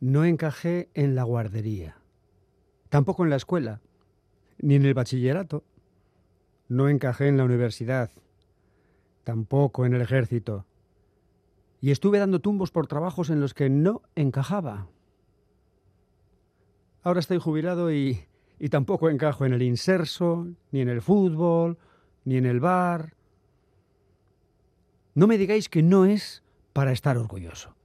No encajé en la guardería, tampoco en la escuela, ni en el bachillerato. No encajé en la universidad, tampoco en el ejército. Y estuve dando tumbos por trabajos en los que no encajaba. Ahora estoy jubilado y, y tampoco encajo en el inserso, ni en el fútbol, ni en el bar. No me digáis que no es para estar orgulloso.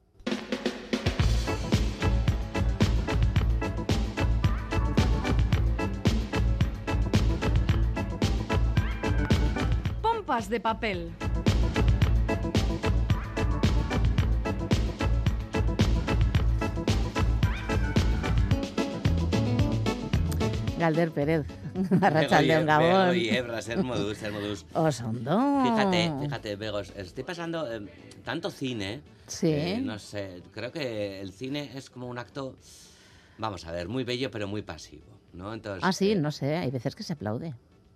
Pompas de papel. Galder Pérez, Arratsaldeon Bego, Gabón. y Ebra, ser modus, ser modus. Oso ondo. Fíjate, fíjate, Begos, estoy pasando eh, tanto cine. Sí. eh, no sé, creo que el cine es como un acto, vamos a ver, muy bello pero muy pasivo, ¿no? Entonces, Ah, sí, eh, no sé, hay veces que se aplaude.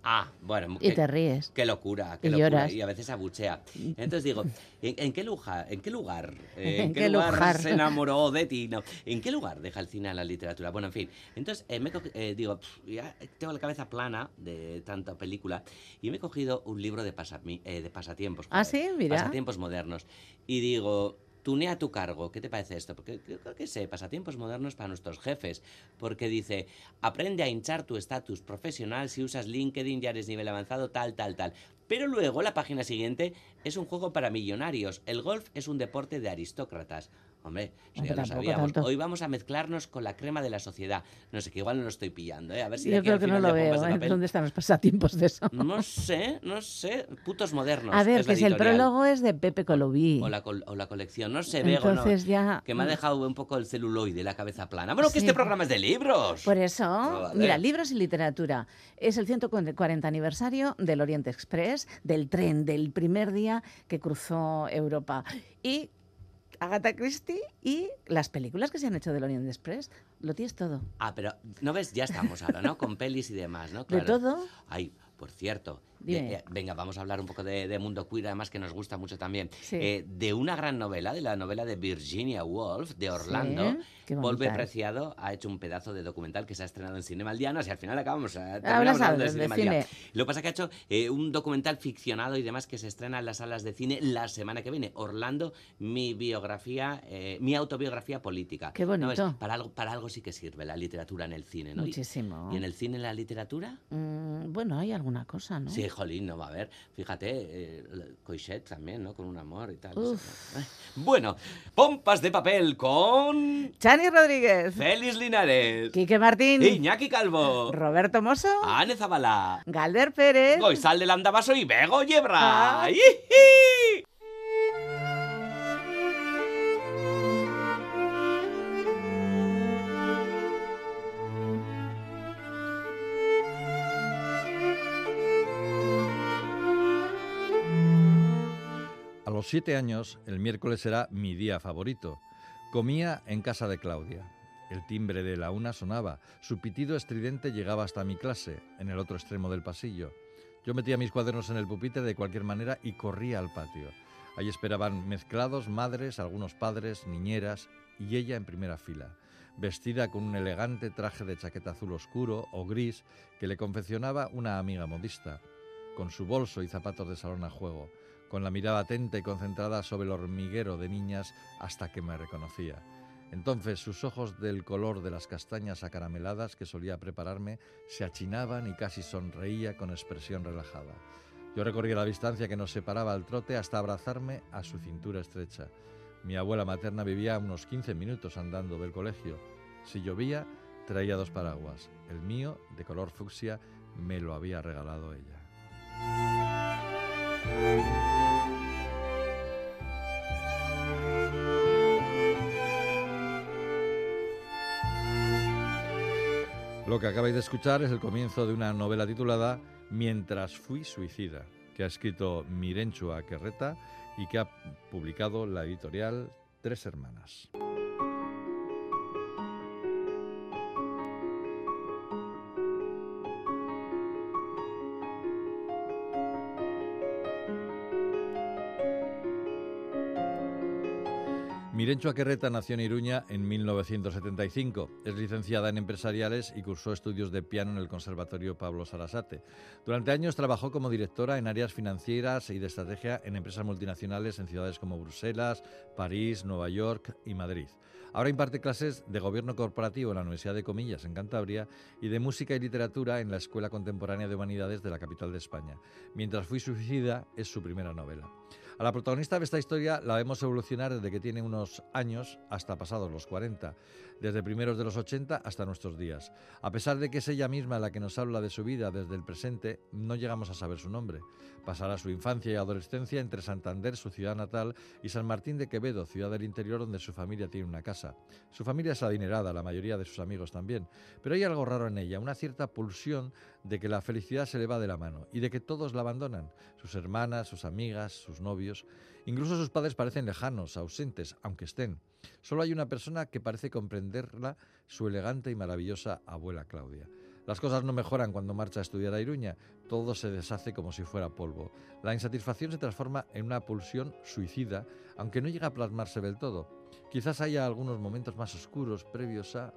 Ah, bueno, Y qué- te ríes. Qué locura, qué Y locura. lloras. Y a veces abuchea. Entonces digo, ¿en, en qué lugar, en qué lugar, eh, ¿En qué lugar, lugar? se enamoró de ti? No, ¿En qué lugar deja el cine a la literatura? Bueno, en fin. Entonces eh, me eh, digo, pf, ya tengo la cabeza plana de tanta película y me he cogido un libro de, eh, de pasatiempos. Ah, sí, mira. Pasatiempos modernos. Y digo, tunea tu cargo, ¿qué te parece esto? Porque creo que sé, pasatiempos modernos para nuestros jefes, porque dice, aprende a hinchar tu estatus profesional si usas LinkedIn, ya eres nivel avanzado, tal, tal, tal. Pero luego la página siguiente es un juego para millonarios. El golf es un deporte de aristócratas. Hombre, eso ya lo tampoco sabíamos. tanto. Hoy vamos a mezclarnos con la crema de la sociedad. No sé, que igual no lo estoy pillando, ¿eh? A ver si Yo creo al que no lo veo. ¿eh? ¿Dónde están los pasatiempos de eso? No sé, no sé. Putos modernos. A ver, es que si el prólogo es de Pepe Colobí. O la, col- o la colección. No sé, no. Entonces ya... Que me ha dejado un poco el celuloide, la cabeza plana. Bueno, que este programa es de libros. Por eso, Vale. mira, libros y literatura. Es el 140 aniversario del Oriente Express, del tren, del primer día que cruzó Europa. Y Agatha Christie y las películas que se han hecho del Oriente Express. Lo tienes todo. Ah, pero, ¿no ves? Ya estamos ahora, ¿no? Con pelis y demás, ¿no? De todo. Ay, por cierto. Dime. eh, eh, venga, vamos a hablar un poco de, de mundo queer, además que nos gusta mucho también. Sí. Eh, de una gran novela, de la novela de Virginia Woolf, de Orlando. Sí, Volve. Preciado ha hecho un pedazo de documental que se ha estrenado en Cinema al Diana, y al final acabamos Hablas terminamos hablando de Cinema al Día. cine. Lo que pasa es que ha hecho eh, un documental ficcionado y demás que se estrena en las salas de cine la semana que viene. Orlando, mi biografía, eh, mi autobiografía política. Qué ¿No bonito. Para algo, para algo sí que sirve la literatura en el cine, ¿no? Muchísimo. ¿Y en el cine la literatura? Mm, bueno, hay alguna cosa, ¿no? Sí, jolín, no va a haber. Fíjate, eh, Coixet también, ¿no? Con un amor y tal. Uf. Bueno, pompas de papel con Chani Rodríguez, Félix Linares, Quique Martín, Iñaki Calvo, Roberto Mosso, Ane Zabala, Galder Pérez. Goizal del Andabaso y Bego Yebra. Ah. Los siete años, el miércoles era mi día favorito. Comía en casa de Claudia. El timbre de la una sonaba, su pitido estridente llegaba hasta mi clase, en el otro extremo del pasillo. Yo metía mis cuadernos en el pupitre de cualquier manera y corría al patio. Allí esperaban mezclados madres, algunos padres, niñeras y ella en primera fila, vestida con un elegante traje de chaqueta azul oscuro o gris que le confeccionaba una amiga modista, con su bolso y zapatos de salón a juego, con la mirada atenta y concentrada sobre el hormiguero de niñas hasta que me reconocía. Entonces sus ojos del color de las castañas acarameladas que solía prepararme se achinaban y casi sonreía con expresión relajada. Yo recorría la distancia que nos separaba al trote hasta abrazarme a su cintura estrecha. Mi abuela materna vivía a unos 15 minutos andando del colegio. Si llovía, traía dos paraguas. El mío, de color fucsia, me lo había regalado ella. Lo que acabáis de escuchar es el comienzo de una novela titulada Mientras fui suicida, que ha escrito Mirenchua Querreta y que ha publicado la editorial Tres Hermanas. Mirencho Aquerreta nació en Iruña en 1975. Es licenciada en empresariales y cursó estudios de piano en el Conservatorio Pablo Sarasate. Durante años trabajó como directora en áreas financieras y de estrategia en empresas multinacionales en ciudades como Bruselas, París, Nueva York y Madrid. Ahora imparte clases de gobierno corporativo en la Universidad de Comillas, en Cantabria, y de música y literatura en la Escuela Contemporánea de Humanidades de la capital de España. Mientras fui suicida es su primera novela. A la protagonista de esta historia la vemos evolucionar desde que tiene unos años hasta pasados los 40, desde primeros de los 80 hasta nuestros días. A pesar de que es ella misma la que nos habla de su vida desde el presente, no llegamos a saber su nombre. Pasará su infancia y adolescencia entre Santander, su ciudad natal, y San Martín de Quevedo, ciudad del interior donde su familia tiene una casa. Su familia es adinerada, la mayoría de sus amigos también, pero hay algo raro en ella, una cierta pulsión de que la felicidad se le va de la mano y de que todos la abandonan, sus hermanas, sus amigas, sus novios. Incluso sus padres parecen lejanos, ausentes, aunque estén. Solo hay una persona que parece comprenderla, su elegante y maravillosa abuela Claudia. Las cosas no mejoran cuando marcha a estudiar a Iruña, todo se deshace como si fuera polvo. La insatisfacción se transforma en una pulsión suicida, aunque no llega a plasmarse del todo. Quizás haya algunos momentos más oscuros previos a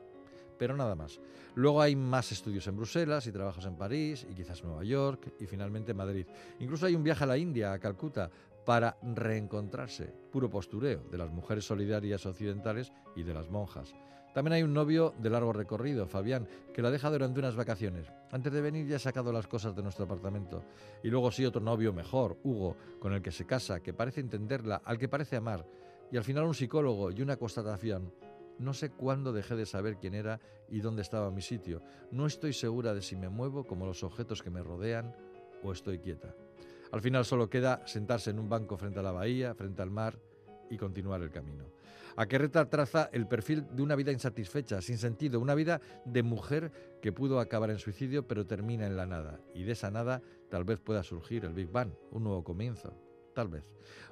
pero nada más. Luego hay más estudios en Bruselas y trabajos en París y quizás Nueva York y finalmente Madrid. Incluso hay un viaje a la India, a Calcuta, para reencontrarse, puro postureo de las mujeres solidarias occidentales y de las monjas. También hay un novio de largo recorrido, Fabián, que la deja durante unas vacaciones. Antes de venir ya ha sacado las cosas de nuestro apartamento. Y luego sí otro novio mejor, Hugo, con el que se casa, que parece entenderla, al que parece amar. Y al final un psicólogo y una constatación. No sé cuándo dejé de saber quién era y dónde estaba mi sitio. No estoy segura de si me muevo como los objetos que me rodean o estoy quieta. Al final solo queda sentarse en un banco frente a la bahía, frente al mar y continuar el camino. Aquerreta traza el perfil de una vida insatisfecha, sin sentido, una vida de mujer que pudo acabar en suicidio pero termina en la nada. Y de esa nada tal vez pueda surgir el Big Bang, un nuevo comienzo. Tal vez.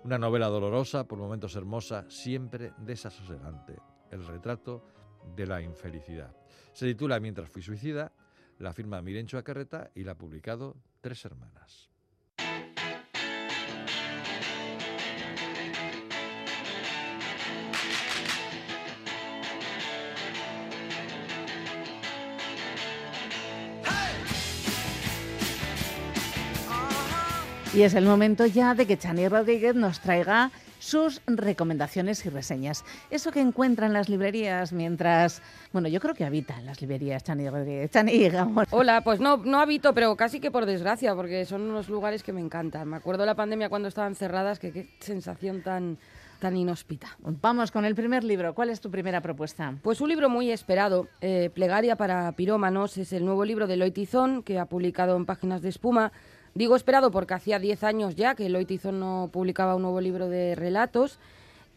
Una novela dolorosa, por momentos hermosa, siempre desasosegante el retrato de la infelicidad. Se titula Mientras fui suicida, la firma Mirencho Acarreta y la ha publicado Tres Hermanas. Y es el momento ya de que Chani Rodríguez nos traiga sus recomendaciones y reseñas. Eso que encuentra en las librerías mientras, bueno, yo creo que habita en las librerías, Chani Rodríguez. Chani, digamos. Hola, pues no, no habito, pero casi que por desgracia, porque son unos lugares que me encantan. Me acuerdo de la pandemia cuando estaban cerradas, que qué sensación tan tan inhóspita. Vamos con el primer libro. ¿Cuál es tu primera propuesta? Pues un libro muy esperado, eh, Plegaria para pirómanos, es el nuevo libro de Loitizón que ha publicado en Páginas de Espuma Digo esperado porque hacía 10 años ya que Eloy Tizón no publicaba un nuevo libro de relatos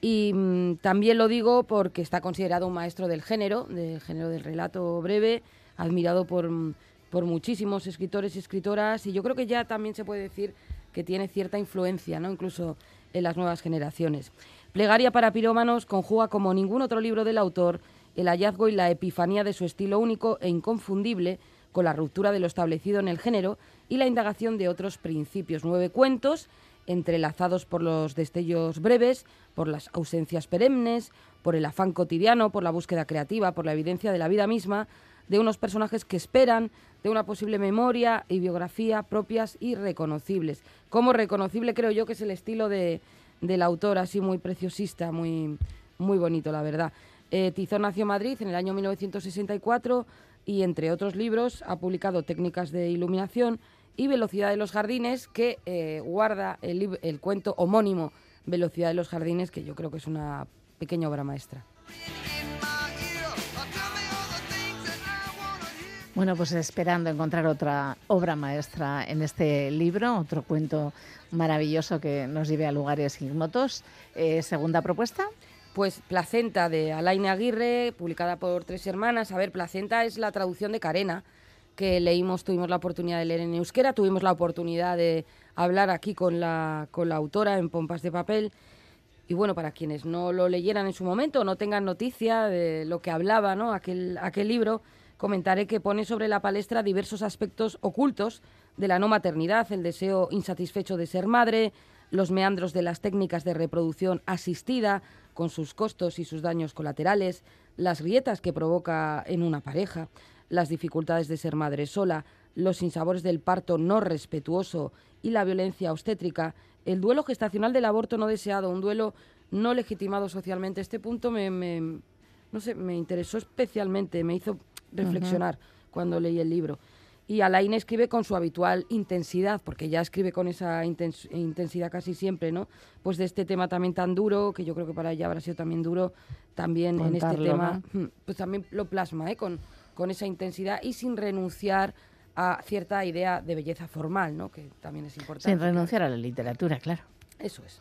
y mm, también lo digo porque está considerado un maestro del género, del género del relato breve, admirado por, mm, por muchísimos escritores y escritoras y yo creo que ya también se puede decir que tiene cierta influencia, ¿no? incluso en las nuevas generaciones. Plegaria para pirómanos conjuga como ningún otro libro del autor el hallazgo y la epifanía de su estilo único e inconfundible con la ruptura de lo establecido en el género y la indagación de otros principios. Nueve cuentos entrelazados por los destellos breves, por las ausencias perennes, por el afán cotidiano, por la búsqueda creativa, por la evidencia de la vida misma, de unos personajes que esperan de una posible memoria y biografía propias y reconocibles. Como reconocible creo yo que es el estilo de, del autor, así muy preciosista, muy, muy bonito, la verdad. Eh, Tizón nació en Madrid en el año 1964 y, entre otros libros, ha publicado Técnicas de Iluminación, y Velocidad de los Jardines, que eh, guarda el, cuento homónimo Velocidad de los Jardines, que yo creo que es una pequeña obra maestra. Bueno, pues esperando encontrar otra obra maestra en este libro, otro cuento maravilloso que nos lleve a lugares ignotos. Eh, ¿Segunda propuesta? Pues Placenta de Alain Aguirre, publicada por Tres Hermanas. A ver, Placenta es la traducción de Carena, que leímos, tuvimos la oportunidad de leer en euskera, tuvimos la oportunidad de hablar aquí con la, con la autora en Pompas de Papel. Y bueno, para quienes no lo leyeran en su momento, no tengan noticia de lo que hablaba ¿no? aquel, aquel libro, comentaré que pone sobre la palestra diversos aspectos ocultos de la no maternidad, el deseo insatisfecho de ser madre, los meandros de las técnicas de reproducción asistida, con sus costos y sus daños colaterales, las grietas que provoca en una pareja, las dificultades de ser madre sola, los sinsabores del parto no respetuoso y la violencia obstétrica, el duelo gestacional del aborto no deseado, un duelo no legitimado socialmente. Este punto me, me no sé, me interesó especialmente, me hizo reflexionar cuando leí el libro. Y Alain escribe con su habitual intensidad, porque ya escribe con esa intensidad casi siempre, ¿no? Pues de este tema también tan duro, que yo creo que para ella habrá sido también duro, también en este tema, hmm, pues también lo plasma, ¿eh? Con, con esa intensidad y sin renunciar a cierta idea de belleza formal, ¿no? Que también es importante. Sin renunciar a la literatura, claro. Eso es.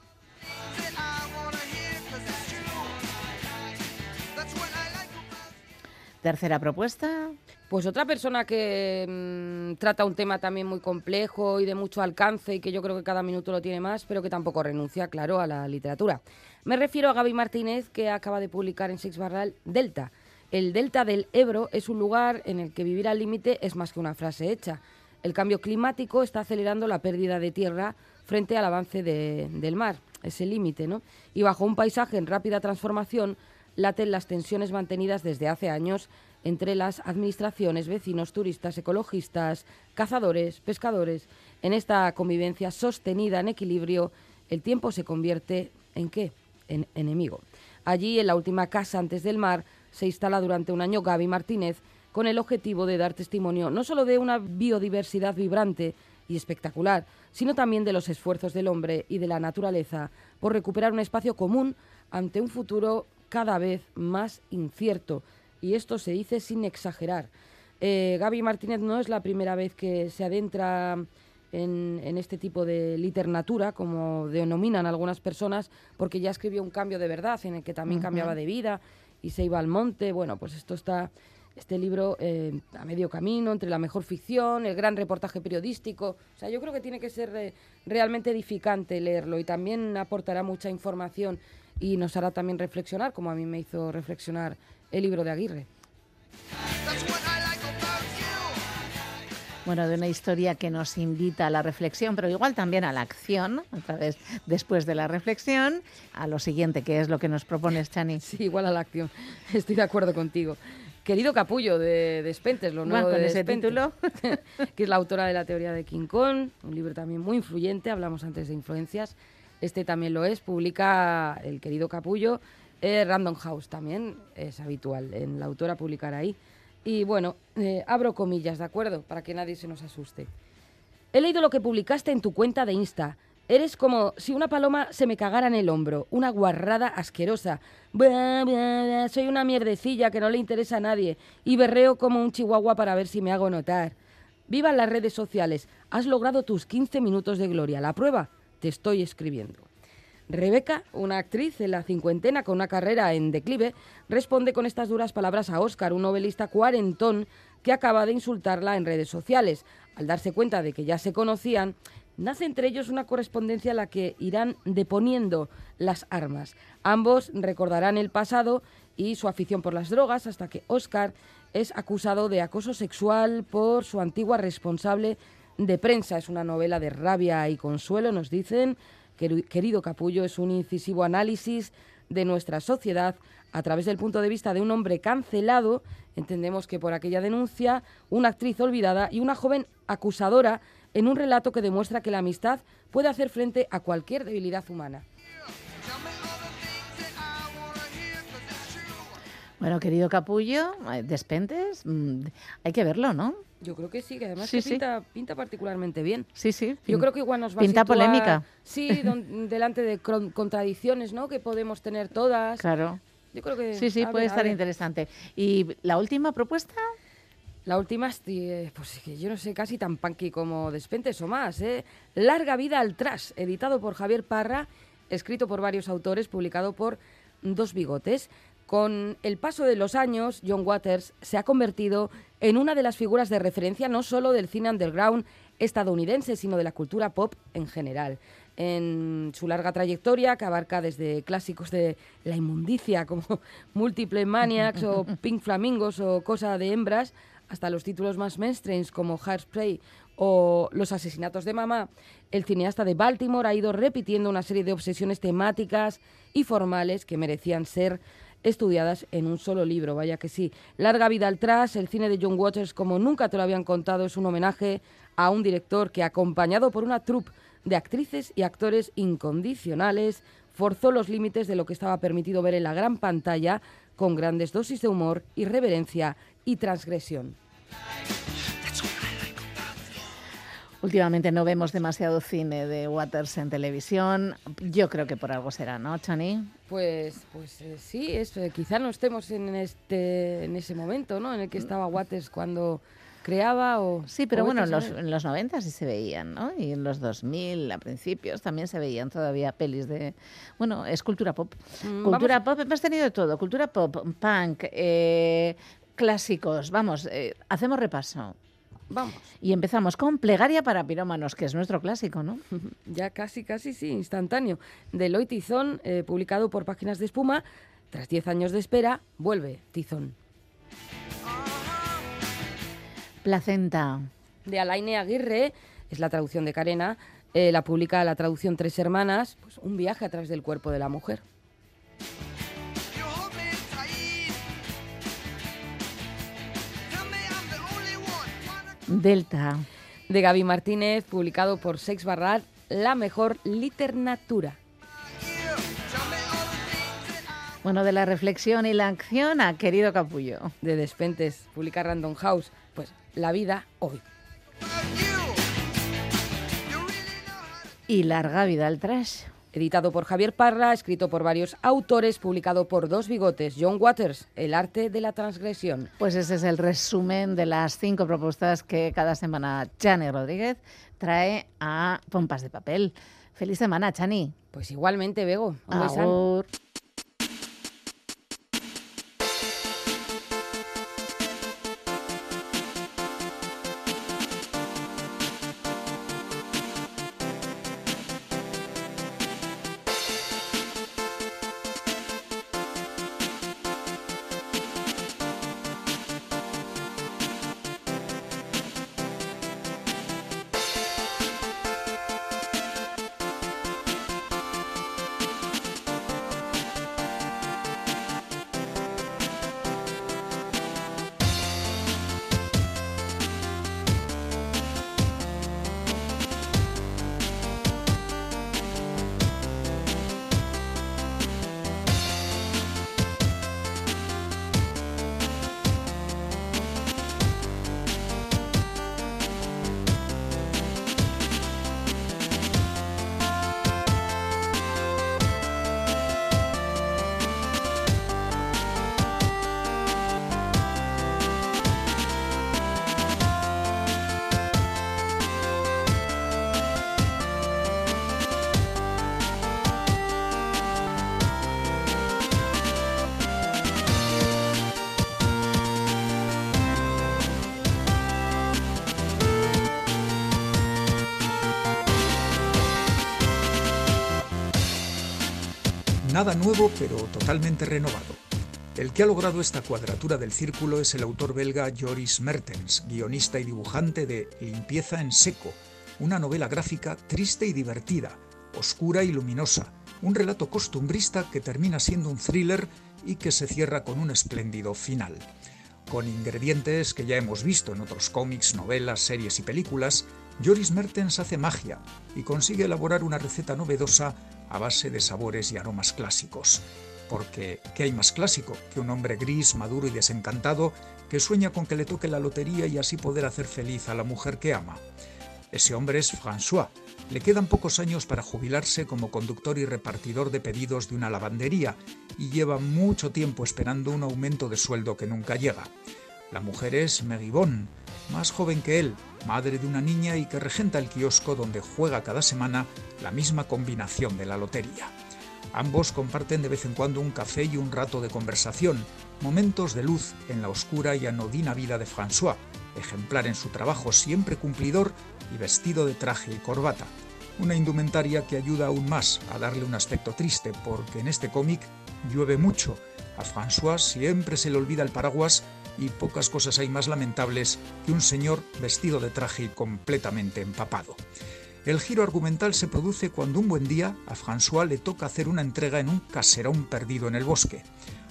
Tercera propuesta. Pues otra persona que mm, trata un tema también muy complejo y de mucho alcance y que yo creo que cada minuto lo tiene más, pero que tampoco renuncia, claro, a la literatura. Me refiero a Gaby Martínez, que acaba de publicar en Six Barral Delta. El Delta del Ebro es un lugar en el que vivir al límite es más que una frase hecha. El cambio climático está acelerando la pérdida de tierra frente al avance del mar, ese límite, ¿no? Y bajo un paisaje en rápida transformación, laten las tensiones mantenidas desde hace años entre las administraciones, vecinos, turistas, ecologistas, cazadores, pescadores. En esta convivencia sostenida en equilibrio, el tiempo se convierte en qué? En enemigo. Allí, en la última casa antes del mar, se instala durante un año Gaby Martínez con el objetivo de dar testimonio no solo de una biodiversidad vibrante y espectacular, sino también de los esfuerzos del hombre y de la naturaleza por recuperar un espacio común ante un futuro cada vez más incierto. Y esto se dice sin exagerar. Eh, Gaby Martínez no es la primera vez que se adentra en, este tipo de literatura, como denominan algunas personas, porque ya escribió un cambio de verdad, en el que también cambiaba de vida y se iba al monte. Bueno, pues esto está, este libro eh, a medio camino entre la mejor ficción, el gran reportaje periodístico. O sea, yo creo que tiene que ser eh, realmente edificante leerlo y también aportará mucha información y nos hará también reflexionar, como a mí me hizo reflexionar el libro de Aguirre. Bueno, de una historia que nos invita a la reflexión, pero igual también a la acción, otra vez después de la reflexión, a lo siguiente, que es lo que nos propones, Chani. Sí, igual a la acción. Estoy de acuerdo contigo. Querido Capullo de Despentes, lo nuevo de ese título, que es la autora de la teoría de King Kong, un libro también muy influyente, hablamos antes de influencias, este también lo es, publica el querido Capullo, eh, Random House también es habitual en la autora publicar ahí. Y bueno, eh, abro comillas, ¿de acuerdo? Para que nadie se nos asuste. He leído lo que publicaste en tu cuenta de Insta. Eres como si una paloma se me cagara en el hombro, una guarrada asquerosa. soy una mierdecilla que no le interesa a nadie y berreo como un chihuahua para ver si me hago notar. Viva las redes sociales. Has logrado tus 15 minutos de gloria. La prueba, te estoy escribiendo. Rebeca, una actriz en la cincuentena con una carrera en declive, responde con estas duras palabras a Oscar, un novelista cuarentón que acaba de insultarla en redes sociales. Al darse cuenta de que ya se conocían, nace entre ellos una correspondencia a la que irán deponiendo las armas. Ambos recordarán el pasado y su afición por las drogas hasta que Oscar es acusado de acoso sexual por su antigua responsable de prensa. Es una novela de rabia y consuelo, nos dicen, querido Capullo, es un incisivo análisis de nuestra sociedad a través del punto de vista de un hombre cancelado, entendemos que por aquella denuncia, una actriz olvidada y una joven acusadora en un relato que demuestra que la amistad puede hacer frente a cualquier debilidad humana. Bueno, querido Capullo, eh, Despentes, mm, hay que verlo, ¿no? Yo creo que sí, que además pinta, pinta, particularmente bien. Sí, sí. Yo creo que igual nos va pinta a polémica. Sí, delante de contradicciones, ¿no? Que podemos tener todas. Claro. Yo creo que... Sí, sí, puede estar interesante. ¿Y la última propuesta? La última, pues que yo no sé, casi tan punky como Despentes o más, ¿eh? Larga vida al trash, editado por Javier Parra, escrito por varios autores, publicado por Dos Bigotes. Con el paso de los años, John Waters se ha convertido en una de las figuras de referencia no solo del cine underground estadounidense, sino de la cultura pop en general. En su larga trayectoria, que abarca desde clásicos de la inmundicia como Multiple Maniacs o Pink Flamingos o Cosa de Hembras, hasta los títulos más mainstreams como Hairspray o Los asesinatos de mamá, el cineasta de Baltimore ha ido repitiendo una serie de obsesiones temáticas y formales que merecían ser estudiadas en un solo libro, vaya que sí. Larga vida al tras, el cine de John Waters, como nunca te lo habían contado, es un homenaje a un director que, acompañado por una troupe de actrices y actores incondicionales, forzó los límites de lo que estaba permitido ver en la gran pantalla con grandes dosis de humor, irreverencia y transgresión. Últimamente no vemos demasiado cine de Waters en televisión. Yo creo que por algo será, ¿no, Chani? Pues, pues eh, sí, es, eh, quizá no estemos en este, en ese momento, ¿no? En el que estaba Waters cuando creaba o... Sí, pero o bueno, en los, en los 90 sí se veían, ¿no? Y en los 2000, a principios, también se veían todavía pelis de... Bueno, es cultura pop. Mm, cultura pop, hemos tenido de todo. Cultura pop, punk, eh, clásicos. Vamos, eh, hacemos repaso. Vamos, Y empezamos con Plegaria para pirómanos, que es nuestro clásico, ¿no? ya casi, casi, sí, instantáneo. De Loy Tizón, eh, publicado por Páginas de Espuma. Tras 10 años de espera, vuelve Tizón. Placenta. de Alaine Aguirre, es la traducción de Carena, eh, la publica la traducción Tres Hermanas, pues un viaje a través del cuerpo de la mujer. Delta. De Gaby Martínez, publicado por Sex Barral, la mejor literatura. Bueno, de la reflexión y la acción a querido capullo. De Despentes, publica Random House, pues la vida hoy. Y larga vida al trash. Editado por Javier Parra, escrito por varios autores, publicado por Dos Bigotes, John Waters, El arte de la transgresión. Pues ese es el resumen de las cinco propuestas que cada semana Chani Rodríguez trae a Pompas de Papel. Feliz semana, Chani. Pues igualmente, Bego. Nada nuevo, pero totalmente renovado. El que ha logrado esta cuadratura del círculo es el autor belga Joris Mertens, guionista y dibujante de Limpieza en seco, una novela gráfica triste y divertida, oscura y luminosa, un relato costumbrista que termina siendo un thriller y que se cierra con un espléndido final. Con ingredientes que ya hemos visto en otros cómics, novelas, series y películas, Joris Mertens hace magia y consigue elaborar una receta novedosa a base de sabores y aromas clásicos. Porque, ¿qué hay más clásico que un hombre gris, maduro y desencantado que sueña con que le toque la lotería y así poder hacer feliz a la mujer que ama? Ese hombre es François. Le quedan pocos años para jubilarse como conductor y repartidor de pedidos de una lavandería y lleva mucho tiempo esperando un aumento de sueldo que nunca llega. La mujer es Megibón, más joven que él, madre de una niña y que regenta el kiosco donde juega cada semana la misma combinación de la lotería. Ambos comparten de vez en cuando un café y un rato de conversación, momentos de luz en la oscura y anodina vida de François, ejemplar en su trabajo siempre cumplidor y vestido de traje y corbata. Una indumentaria que ayuda aún más a darle un aspecto triste porque en este cómic llueve mucho, A François siempre se le olvida el paraguas y pocas cosas hay más lamentables que un señor vestido de traje y completamente empapado. El giro argumental se produce cuando un buen día a François le toca hacer una entrega en un caserón perdido en el bosque.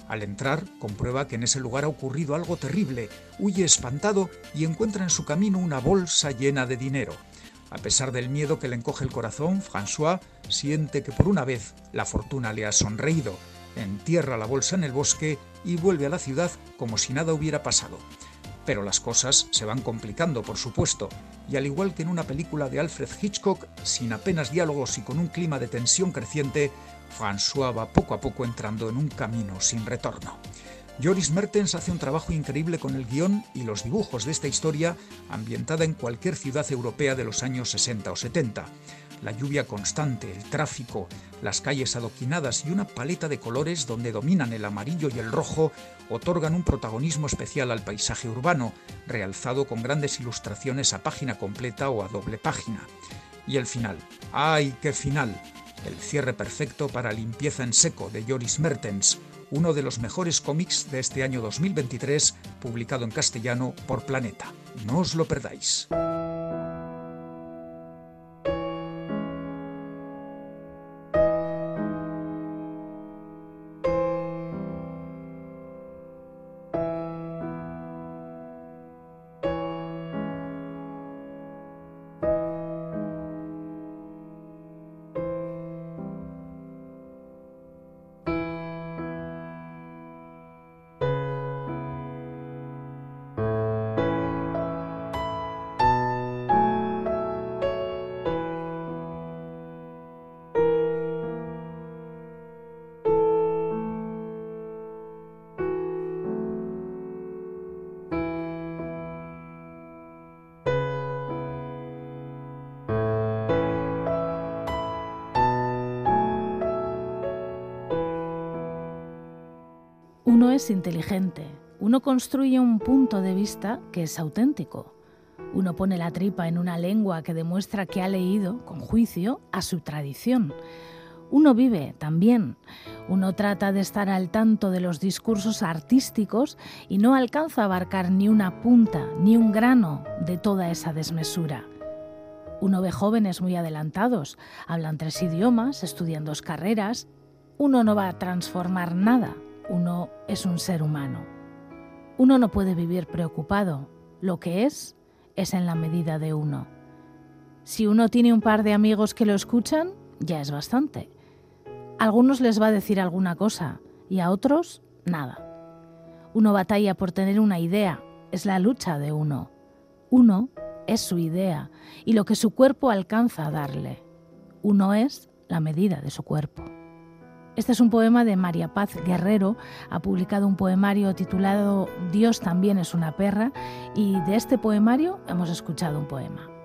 Al entrar, comprueba que en ese lugar ha ocurrido algo terrible, huye espantado y encuentra en su camino una bolsa llena de dinero. A pesar del miedo que le encoge el corazón, François siente que por una vez la fortuna le ha sonreído. Entierra la bolsa en el bosque y vuelve a la ciudad como si nada hubiera pasado. Pero las cosas se van complicando, por supuesto, y al igual que en una película de Alfred Hitchcock, sin apenas diálogos y con un clima de tensión creciente, François va poco a poco entrando en un camino sin retorno. Joris Mertens hace un trabajo increíble con el guion y los dibujos de esta historia ambientada en cualquier ciudad europea de los años 60 o 70. La lluvia constante, el tráfico, las calles adoquinadas y una paleta de colores donde dominan el amarillo y el rojo otorgan un protagonismo especial al paisaje urbano, realzado con grandes ilustraciones a página completa o a doble página. Y el final. ¡Ay, qué final! El cierre perfecto para Limpieza en Seco de Joris Mertens, uno de los mejores cómics de este año 2023, publicado en castellano por Planeta. No os lo perdáis. Inteligente, uno construye un punto de vista que es auténtico. Uno pone la tripa en una lengua que demuestra que ha leído, con juicio, a su tradición. Uno vive también. Uno trata de estar al tanto de los discursos artísticos y no alcanza a abarcar ni una punta, ni un grano de toda esa desmesura. Uno ve jóvenes muy adelantados, hablan tres idiomas, estudian dos carreras. Uno no va a transformar nada, uno es un ser humano. Uno no puede vivir preocupado. Lo que es, es en la medida de uno. Si uno tiene un par de amigos que lo escuchan, ya es bastante. A algunos les va a decir alguna cosa y a otros nada. Uno batalla por tener una idea, es la lucha de uno. Uno es su idea y lo que su cuerpo alcanza a darle. Uno es la medida de su cuerpo. Este es un poema de María Paz Guerrero, ha publicado un poemario titulado Dios también es una perra y de este poemario hemos escuchado un poema.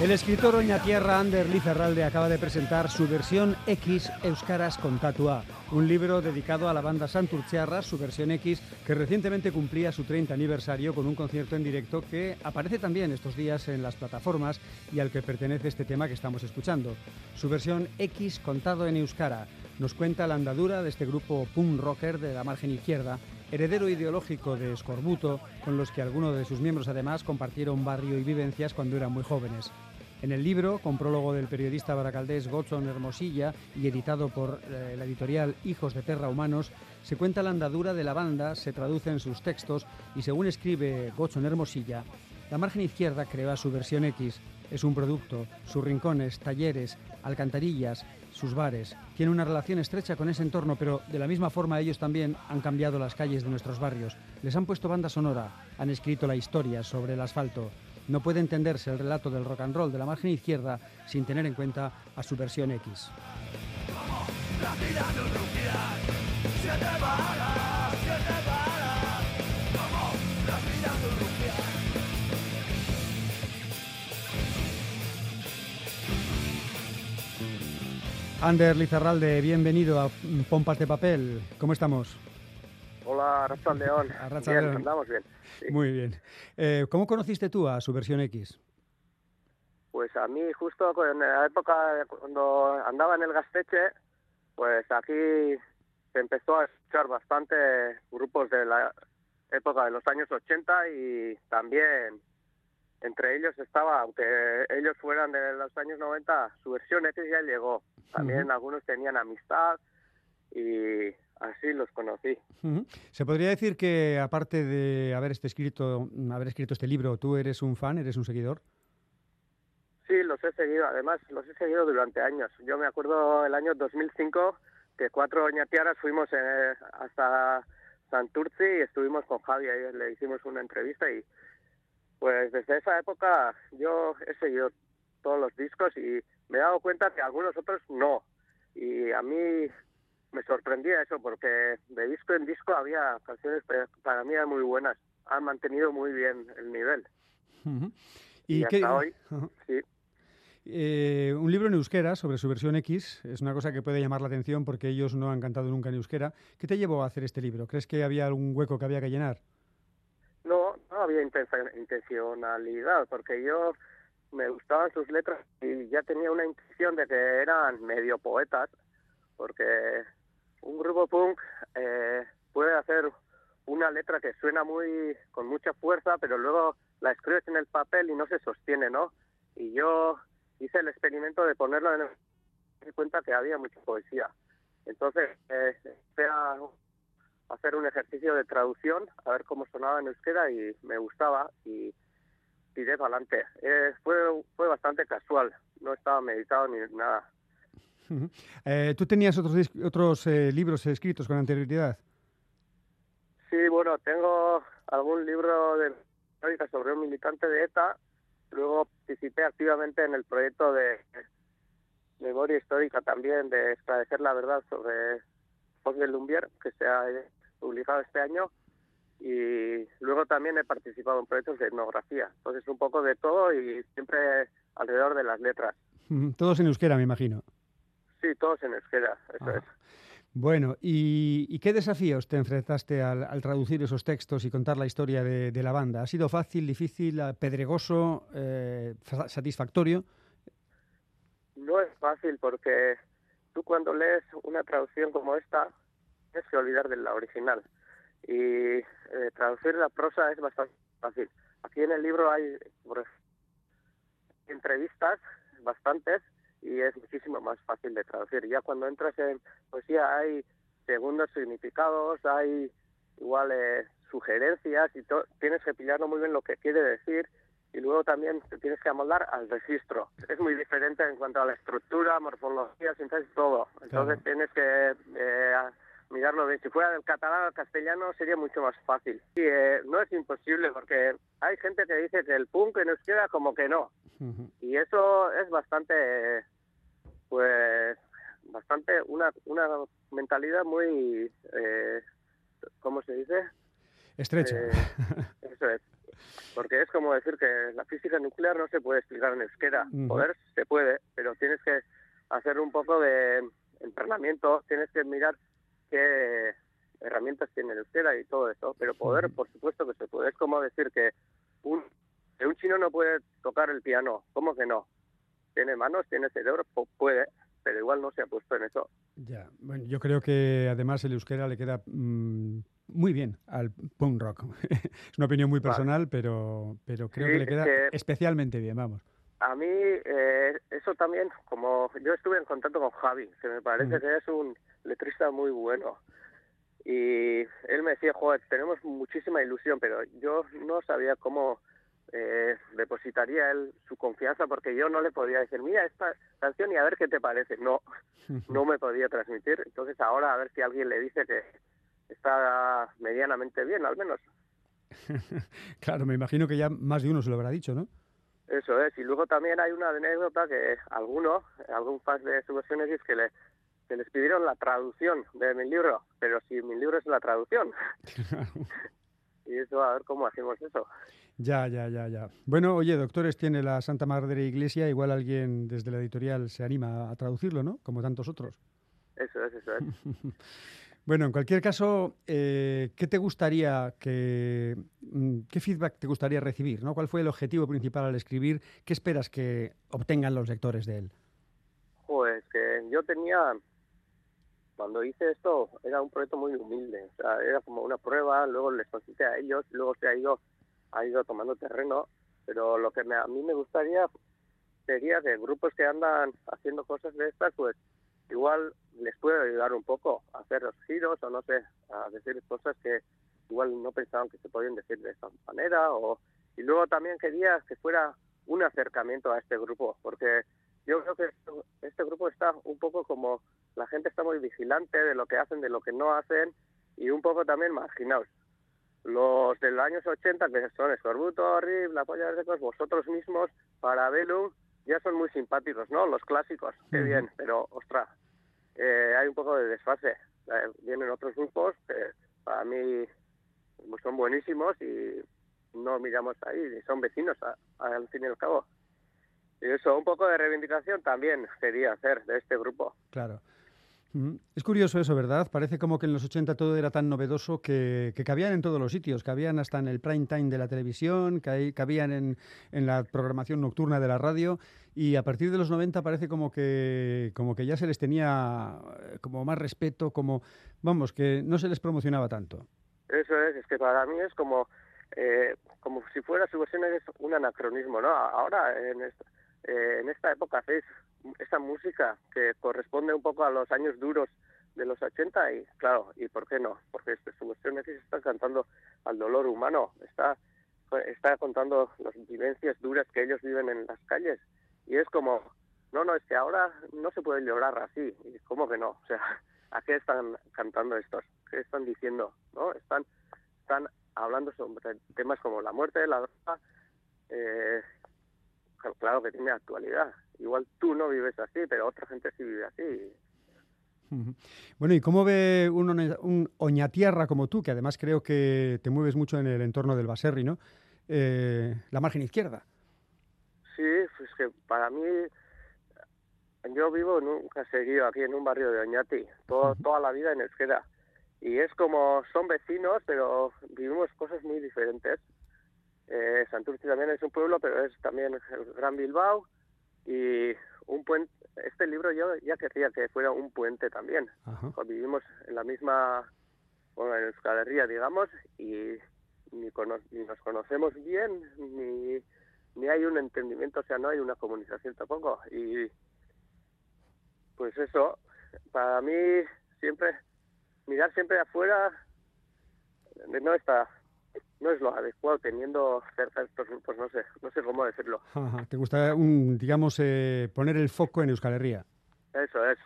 El escritor Oñatierra Ander Lizarralde acaba de presentar su versión X Euskaras con Tatua, un libro dedicado a la banda Santurciarra, su versión X, que recientemente cumplía su 30 aniversario con un concierto en directo que aparece también estos días en las plataformas y al que pertenece este tema que estamos escuchando. Su versión X contado en Euskara nos cuenta la andadura de este grupo punk rocker de la margen izquierda heredero ideológico de Escorbuto, con los que algunos de sus miembros además compartieron barrio y vivencias cuando eran muy jóvenes. En el libro, con prólogo del periodista baracaldés Gotson Hermosilla y editado por eh, la editorial Hijos de Terra Humanos, se cuenta la andadura de la banda, se traduce en sus textos y según escribe Gotson Hermosilla, la margen izquierda creó su versión X. Es un producto, sus rincones, talleres, alcantarillas, sus bares. Tiene una relación estrecha con ese entorno, pero de la misma forma ellos también han cambiado las calles de nuestros barrios. Les han puesto banda sonora, han escrito la historia sobre el asfalto. No puede entenderse el relato del rock and roll de la margen izquierda sin tener en cuenta a su versión X. Ander Lizarralde, bienvenido a Pompas de Papel. ¿Cómo estamos? Hola, Arracha León. Arracha bien, León. andamos bien. Sí. Muy bien. Eh, ¿Cómo conociste tú a su versión X? Pues a mí justo en la época cuando andaba en el Gasteche, pues aquí se empezó a escuchar bastante grupos de la época de los años 80 y también entre ellos estaba, aunque ellos fueran de los años 90, su versión X ya llegó. También algunos tenían amistad y así los conocí. Se podría decir que aparte de haber este escrito, haber escrito este libro, tú eres un fan, eres un seguidor. Sí, los he seguido, además los he seguido durante años. Yo me acuerdo el año 2005 que cuatro oñatiaras fuimos eh, hasta Santurci y estuvimos con Javi, ahí le hicimos una entrevista y pues desde esa época yo he seguido todos los discos y me he dado cuenta que algunos otros no. Y a mí me sorprendía eso porque de disco en disco había canciones que para mí eran muy buenas. Han mantenido muy bien el nivel. Y hasta hoy, sí. Eh, un libro en euskera sobre su versión X es una cosa que puede llamar la atención porque ellos no han cantado nunca en euskera. ¿Qué te llevó a hacer este libro? ¿Crees que había algún hueco que había que llenar? No, no había intencionalidad, porque yo me gustaban sus letras y ya tenía una intuición de que eran medio poetas, porque un grupo punk eh, puede hacer una letra que suena muy con mucha fuerza, pero luego la escribes en el papel y no se sostiene, ¿no? Y yo hice el experimento de ponerlo en el... me di cuenta que había mucha poesía. Entonces, eh, empecé a hacer un ejercicio de traducción, a ver cómo sonaba en euskera y me gustaba y tiré para adelante. Eh, fue, fue bastante casual, no estaba meditado ni nada. Eh, ¿Tú tenías otros, otros eh, libros escritos con anterioridad? Sí, bueno, tengo algún libro de sobre un militante de ETA, luego participé activamente en el proyecto de memoria histórica también, de esclarecer la verdad sobre de Lumbier, que se ha publicado este año, y luego también he participado en proyectos de etnografía. Entonces, un poco de todo y siempre alrededor de las letras. Todos en euskera, me imagino. Sí, todos en euskera, eso Ajá. es. Bueno, ¿y, y qué desafíos te enfrentaste al, al traducir esos textos y contar la historia de, de la banda? ¿Ha sido fácil, difícil, pedregoso, eh, fa- satisfactorio? No es fácil porque tú cuando lees una traducción como esta tienes que olvidar de la original y eh, traducir la prosa es bastante fácil. Aquí en el libro hay por entrevistas bastantes y es muchísimo más fácil de traducir. Ya cuando entras en poesía hay segundos significados, hay igual eh, sugerencias y tienes que pillarlo muy bien lo que quiere decir y luego también te tienes que amoldar al registro. Es muy diferente en cuanto a la estructura, morfología, sintaxis, todo. Entonces Claro. tienes que eh, mirarlo bien. Si fuera del catalán al castellano sería mucho más fácil. Y eh, no es imposible porque hay gente que dice que el punk en euskera como que no. Y eso es bastante, eh, pues, bastante una, una mentalidad muy, eh, ¿cómo se dice? Estrecha. Eh, eso es. Porque es como decir que la física nuclear no se puede explicar en euskera. Ujú. Poder se puede, pero tienes que hacer un poco de entrenamiento, tienes que mirar qué herramientas tiene el euskera y todo eso. Pero poder, por supuesto que se puede. Es como decir que un, que un chino no puede tocar el piano. ¿Cómo que no? Tiene manos, tiene cerebro, puede, pero igual no se ha puesto en eso. Ya, bueno, yo creo que además el euskera le queda mm, muy bien al punk rock. es una opinión muy Vale. personal, pero, pero creo Sí, que le queda que- especialmente bien, vamos. A mí, eh, eso también, como yo estuve en contacto con Javi, que me parece Mm. que es un letrista muy bueno. Y él me decía, joder, tenemos muchísima ilusión, pero yo no sabía cómo eh, depositaría él su confianza, porque yo no le podía decir, mira esta canción y a ver qué te parece. No, no me podía transmitir. Entonces ahora a ver si alguien le dice que está medianamente bien, al menos. claro, me imagino que ya más de uno se lo habrá dicho, ¿no? Eso es, y luego también hay una anécdota que alguno, algún fan de Subversión X que, le, que les pidieron la traducción de mi libro, pero si mi libro es la traducción, y eso a ver cómo hacemos eso. Ya, ya, ya, ya. Bueno, oye, doctores, tiene la Santa Madre Iglesia, igual alguien desde la editorial se anima a traducirlo, ¿no? Como tantos otros. Eso es, eso es. Bueno, en cualquier caso, eh, ¿qué te gustaría que, mm, qué feedback te gustaría recibir? ¿no? ¿Cuál fue el objetivo principal al escribir? ¿Qué esperas que obtengan los lectores de él? Pues que yo tenía, cuando hice esto, era un proyecto muy humilde, o sea, era como una prueba, luego les consulté a ellos, luego se ha ido, ha ido tomando terreno, pero lo que me- a mí me gustaría sería que grupos que andan haciendo cosas de estas, pues igual les puedo ayudar un poco a hacer los giros o no sé, a decir cosas que igual no pensaban que se podían decir de esta manera o y luego también quería que fuera un acercamiento a este grupo porque yo creo que este grupo está un poco como la gente está muy vigilante de lo que hacen, de lo que no hacen y un poco también marginados. Los de los años 80, que son Escorbuto, Rip, La Polla de Secos, vosotros mismos, Parabellum, ya son muy simpáticos, ¿no? Los clásicos, qué bien, pero ostras, eh, hay un poco de desfase. Eh, vienen otros grupos que para mí pues, son buenísimos y no miramos ahí, son vecinos a- al fin y al cabo. Y eso, un poco de reivindicación también quería hacer de este grupo. Claro. Es curioso eso, ¿verdad? Parece como que en los 80 todo era tan novedoso que, cabían en todos los sitios, cabían hasta en el prime time de la televisión, cabían en, la programación nocturna de la radio y a partir de los 90 parece como que, como que ya se les tenía eh, como más respeto, como, vamos, que no se les promocionaba tanto. Eso es, es que para mí es como, eh, como si fuera su versión es un anacronismo, ¿no? Ahora, en eh, en esta época hacéis esa música que corresponde un poco a los años duros de los 80 y claro, ¿y por qué no? Porque versión X está cantando al dolor humano, está, está contando las vivencias duras que ellos viven en las calles y es como, no, no, es que ahora no se puede llorar así, y ¿cómo que no? O sea, ¿a qué están cantando estos? ¿Qué están diciendo? ¿No? Están, están hablando sobre temas como la muerte, la droga, eh, claro que tiene actualidad. Igual tú no vives así, pero otra gente sí vive así. Bueno, ¿y cómo ve un, un oñatierra como tú, que además creo que te mueves mucho en el entorno del Baserri, ¿no? Eh, la margen izquierda. Sí, pues que para mí, yo vivo en un caserío aquí en un barrio de Oñati, todo, toda la vida en euskera. Y es como, son vecinos, pero vivimos cosas muy diferentes. Eh, Santurce también es un pueblo, pero es también el Gran Bilbao. Y un puente, este libro yo ya quería que fuera un puente también. Pues vivimos en la misma, bueno, en Euskal Herria, digamos, y ni, cono- ni nos conocemos bien, ni, ni hay un entendimiento, o sea, no hay una comunicación tampoco. Y pues eso, para mí siempre, mirar siempre afuera no está, no es lo adecuado teniendo cerca estos grupos, no sé, no sé cómo decirlo. Ajá. ¿Te gusta, un, digamos, eh, poner el foco en Euskal Herria? Eso es.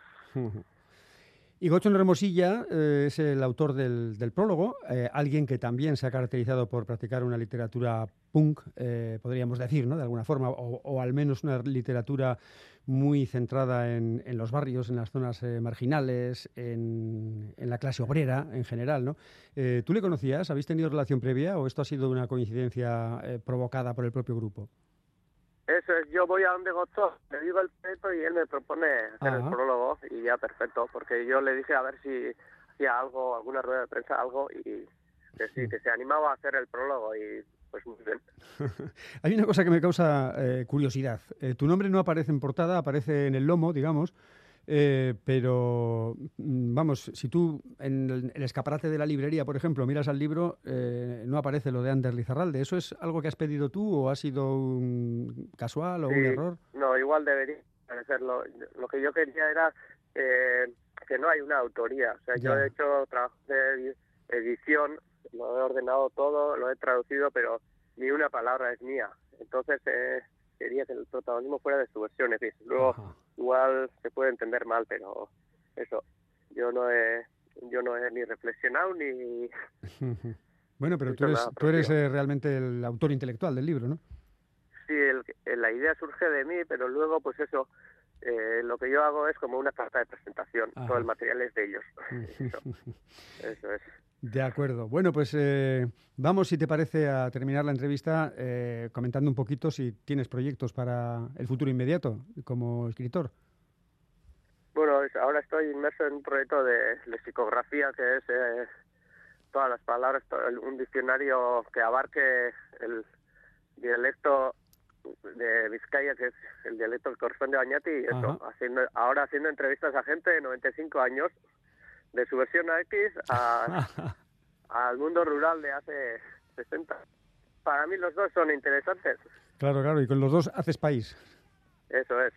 Y Gochon eh, es el autor del, prólogo, eh, alguien que también se ha caracterizado por practicar una literatura punk, eh, podríamos decir, ¿no? De alguna forma, o, al menos una literatura muy centrada en, los barrios, en las zonas marginales, en, la clase obrera en general, ¿Tú le conocías? ¿Habéis tenido relación previa o esto ha sido una coincidencia provocada por el propio grupo? Eso es, yo voy a donde Gotzo, le digo el proyecto y él me propone hacer Ajá. el prólogo y ya perfecto, porque yo le dije a ver si hacía algo, alguna rueda de prensa, algo y que sí, que se animaba a hacer el prólogo y pues muy bien. Hay una cosa que me causa eh, curiosidad. Eh, tu nombre no aparece en portada, aparece en el lomo, digamos, eh, pero mm, vamos, si tú en el, el escaparate de la librería, por ejemplo, miras al libro, eh, no aparece lo de Ander Lizarralde. ¿Eso es algo que has pedido tú o ha sido un casual o un error? No, igual debería parecerlo. Lo que yo quería era eh, que no hay una autoría. O sea, yo he hecho trabajo de edi- edición, lo he ordenado todo, lo he traducido, pero ni una palabra es mía. Entonces eh, quería que el protagonismo fuera de su versión. Es decir, luego Ajá. igual se puede entender mal, pero eso, yo no he, yo no he ni reflexionado ni... bueno, pero tú eres, tú eres eh, realmente el autor intelectual del libro, ¿no? Sí, el- el- la idea surge de mí, pero luego, pues eso, eh, lo que yo hago es como una carta de presentación. Ajá. Todo el material es de ellos. eso, eso es. De acuerdo. Bueno, pues eh, vamos, si te parece, a terminar la entrevista eh, comentando un poquito si tienes proyectos para el futuro inmediato como escritor. Bueno, ahora estoy inmerso en un proyecto de lexicografía que es eh, todas las palabras, un diccionario que abarque el dialecto de Vizcaya, que es el dialecto que corresponde a Oñati, y eso, haciendo, ahora haciendo entrevistas a gente de 95 años, de su versión X a, al mundo rural de hace 60. Para mí los dos son interesantes, claro, claro, y con los dos haces país. Eso es.